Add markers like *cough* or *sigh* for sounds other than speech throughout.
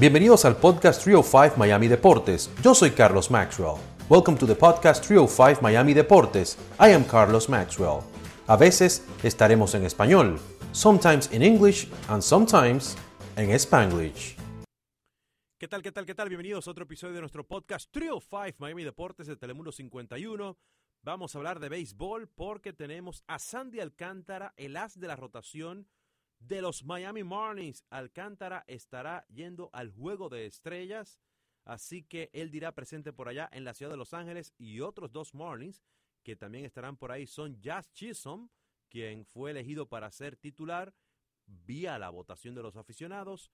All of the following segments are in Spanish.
Bienvenidos al podcast 305 Miami Deportes. Yo soy Carlos Maxwell. Welcome to the podcast 305 Miami Deportes. I am Carlos Maxwell. A veces estaremos en español, sometimes in English and sometimes en Spanglish. ¿Qué tal, qué tal, qué tal? Bienvenidos a otro episodio de nuestro podcast 305 Miami Deportes de Telemundo 51. Vamos a hablar de béisbol porque tenemos a Sandy Alcántara, el as de la rotación de los Miami Marlins. Alcántara estará yendo al Juego de Estrellas, así que él dirá presente por allá en la ciudad de Los Ángeles y otros dos Marlins que también estarán por ahí son Jazz Chisholm, quien fue elegido para ser titular vía la votación de los aficionados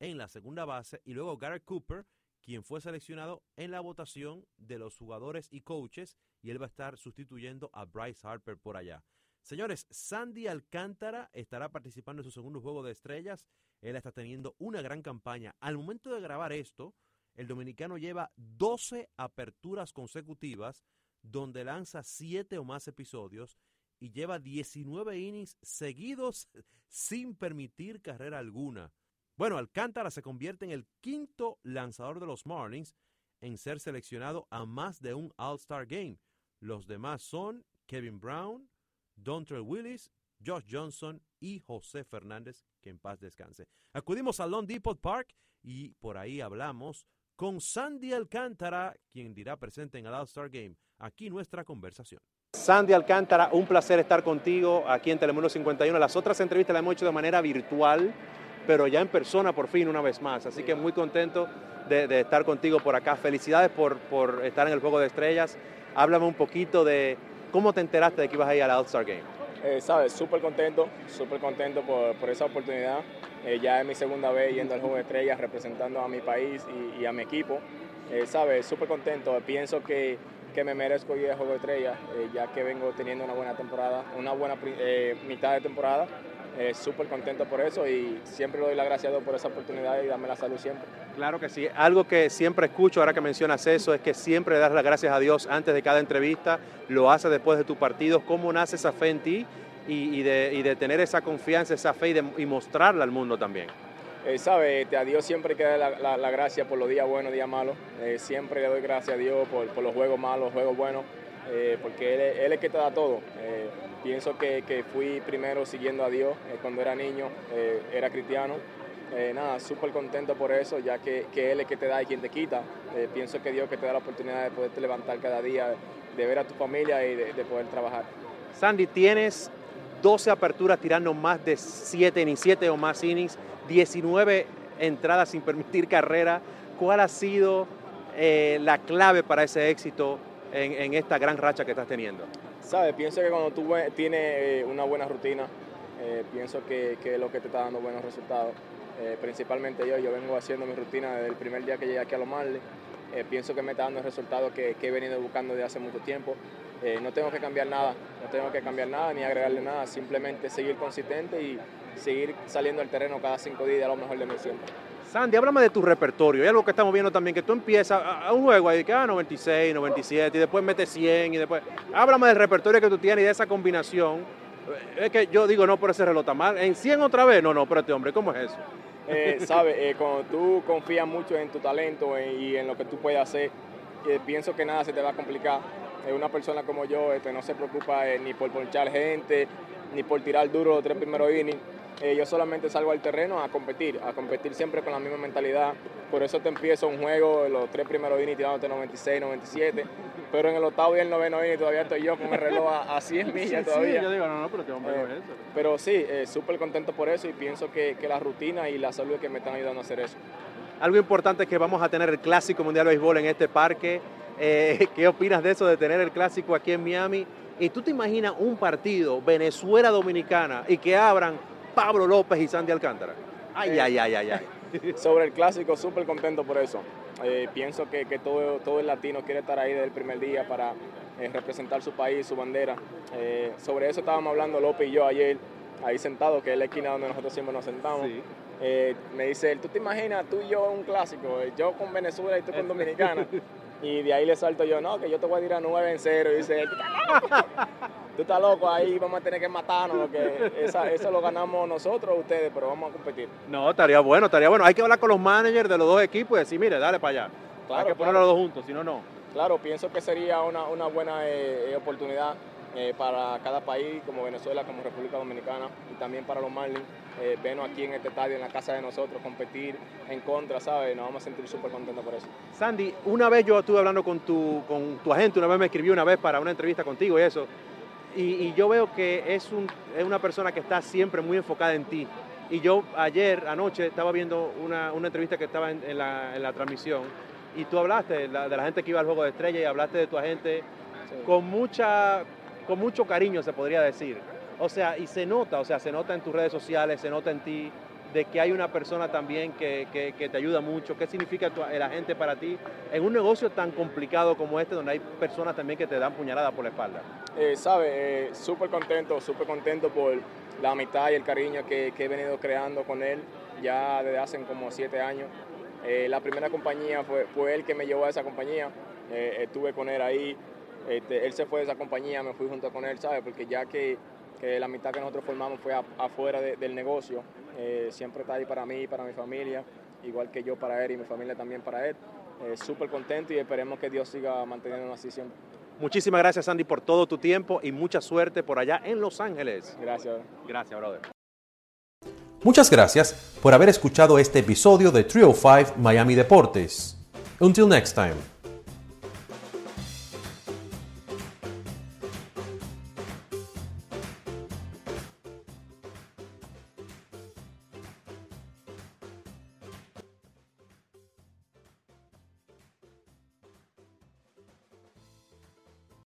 en la segunda base y luego Garrett Cooper, quien fue seleccionado en la votación de los jugadores y coaches y él va a estar sustituyendo a Bryce Harper por allá. Señores, Sandy Alcántara estará participando en su segundo juego de estrellas. Él está teniendo una gran campaña. Al momento de grabar esto, el dominicano lleva 12 aperturas consecutivas donde lanza 7 o más episodios y lleva 19 innings seguidos *laughs* sin permitir carrera alguna. Bueno, Alcántara se convierte en el quinto lanzador de los Marlins en ser seleccionado a más de un All-Star Game. Los demás son Kevin Brown, Dontrell Willis, Josh Johnson y José Fernández, que en paz descanse. Acudimos a Long Depot Park y por ahí hablamos con Sandy Alcántara, quien dirá presente en el All-Star Game. Aquí nuestra conversación. Sandy Alcántara, un placer estar contigo aquí en Telemundo 51. Las otras entrevistas las hemos hecho de manera virtual, pero ya en persona por fin una vez más. Así que muy contento de, estar contigo por acá. Felicidades por, por estar en el Juego de Estrellas. Háblame un poquito de ¿Cómo te enteraste de que ibas a ir al All-Star Game? Eh, Sabes, súper contento, súper contento por, esa oportunidad. Eh, ya es mi segunda vez yendo al Juego de Estrellas representando a mi país y, a mi equipo. Eh, Sabes, súper contento. Pienso que, que, me merezco ir al Juego de Estrellas, eh, ya que vengo teniendo una buena temporada, una buena mitad de temporada. Súper contento por eso y siempre le doy la gracia a Dios por esa oportunidad y darme la salud siempre. Claro que sí. Algo que siempre escucho ahora que mencionas eso es que siempre das las gracias a Dios antes de cada entrevista, lo haces después de tu partido. ¿Cómo nace esa fe en ti y, de, tener esa confianza, esa fe y, mostrarla al mundo también? Eh, sabe, a Dios siempre que la, la, gracia por los días buenos, días malos. Eh, siempre le doy gracias a Dios por, los juegos malos, juegos buenos, eh, porque él, es el que te da todo. Eh, pienso que, que, fui primero siguiendo a Dios cuando era niño, era cristiano eh, nada, súper contento por eso, ya que, que, Él es que te da y quien te quita. Eh, pienso que Dios que te da la oportunidad de poderte levantar cada día, de ver a tu familia y de, poder trabajar. Sandy, tienes 12 aperturas tirando más de 7 ni 7 o más innings, 19 entradas sin permitir *laughs* carrera. ¿Cuál ha sido eh, la clave para ese éxito en, esta gran racha que estás teniendo? Sabes, pienso que cuando tú tienes una buena rutina, pienso que, que es lo que te está dando buenos resultados. Eh, principalmente yo, yo vengo haciendo mi rutina desde el primer día que llegué aquí a Los Marley. Eh, pienso que me está dando el resultado que, he venido buscando desde hace mucho tiempo. Eh, no tengo que cambiar nada, no tengo que cambiar nada ni agregarle nada, simplemente seguir consistente y seguir saliendo al terreno cada cinco días a lo mejor de mi siempre. Sandy, háblame de tu repertorio. Hay algo que estamos viendo también, que tú empiezas a, un juego ahí, que ah, 96, 97, y después metes 100, y después... Háblame del repertorio que tú tienes y de esa combinación. Es que yo digo, no, por ese reloj está mal. ¿En 100 otra vez? No, no, espérate, hombre, ¿cómo es eso? Eh, *laughs* ¿Sabes? Eh, cuando tú confías mucho en tu talento eh, y en lo que tú puedes hacer, pienso que nada se te va a complicar. una persona como yo este, no se preocupa ni por ponchar gente, ni por tirar duro los tres primeros innings. Yo solamente salgo al terreno a competir, a competir siempre con la misma mentalidad. Por eso te empiezo un juego, los tres primeros innings tirándote 96, 97 pero en el octavo y el noveno y todavía estoy yo con el reloj a, 100 *laughs* millas todavía. Sí, yo digo, no, no, pero te hombre eh, eso. Pero sí, eh, súper contento por eso y pienso que, que la rutina y la salud que me están ayudando a hacer eso. Algo importante es que vamos a tener el Clásico Mundial de Béisbol en este parque. Eh, *laughs* ¿Qué opinas de eso, de tener el Clásico aquí en Miami? Y tú te imaginas un partido Venezuela-Dominicana y que abran Pablo López y Sandy Alcántara. Ay, ay, ay, ay, ay. *laughs* Sobre el Clásico, súper contento por eso. Eh, pienso que, todo, todo el latino quiere estar ahí desde el primer día para eh, representar su país, su bandera. Eh, sobre eso estábamos hablando López y yo ayer, ahí sentados, que es la esquina donde nosotros siempre nos sentamos. me dice él, ¿tú te imaginas tú y yo un clásico? Yo con Venezuela y tú con Dominicana. *laughs* y de ahí le salto yo, no, que yo te voy a tirar 9 en 0. Y dice, *laughs* tú estás loco, ahí vamos a tener que matarnos, porque eso lo ganamos nosotros, ustedes, pero vamos a competir. No, estaría bueno, estaría bueno. Hay que hablar con los managers de los dos equipos y decir, mire, dale para allá. Claro, Hay que ponerlos los dos juntos, si no, no. Claro, pienso que sería una, buena eh, eh, oportunidad eh, para cada país, como Venezuela, como República Dominicana, y también para los Marlins, eh, vernos aquí en este estadio, en la casa de nosotros, competir en contra, ¿sabes? Nos vamos a sentir súper contentos por eso. Sandy, una vez yo estuve hablando con tu, con tu agente, una vez me escribió una vez para una entrevista contigo y eso, y, yo veo que es, un, es una persona que está siempre muy enfocada en ti. Y yo ayer, anoche, estaba viendo una, entrevista que estaba en, la, transmisión y tú hablaste de la, gente que iba al Juego de Estrella y hablaste de tu agente con mucha con mucho cariño se podría decir. O sea, y se nota, o sea, se nota en tus redes sociales, se nota en ti de que hay una persona también que, te ayuda mucho. ¿Qué significa tu, la gente para ti en un negocio tan complicado como este, donde hay personas también que te dan puñaladas por la espalda? Eh, Sabe, eh, súper contento, súper contento por la amistad y el cariño que, he venido creando con él ya desde hace como siete años. Eh, la primera compañía fue, fue él que me llevó a esa compañía. Eh, estuve con él ahí, este, él se fue de esa compañía, me fui junto con él, ¿sabes? Porque ya que, la mitad que nosotros formamos fue afuera del negocio, eh, siempre está ahí para mí y para mi familia, igual que yo para él y mi familia también para él. Eh, súper contento y esperemos que Dios siga manteniéndonos así siempre. Muchísimas gracias, Andy, por todo tu tiempo y mucha suerte por allá en Los Ángeles. Gracias. Gracias, brother. Muchas gracias por haber escuchado este episodio de Trio 5 Miami Deportes. Until next time.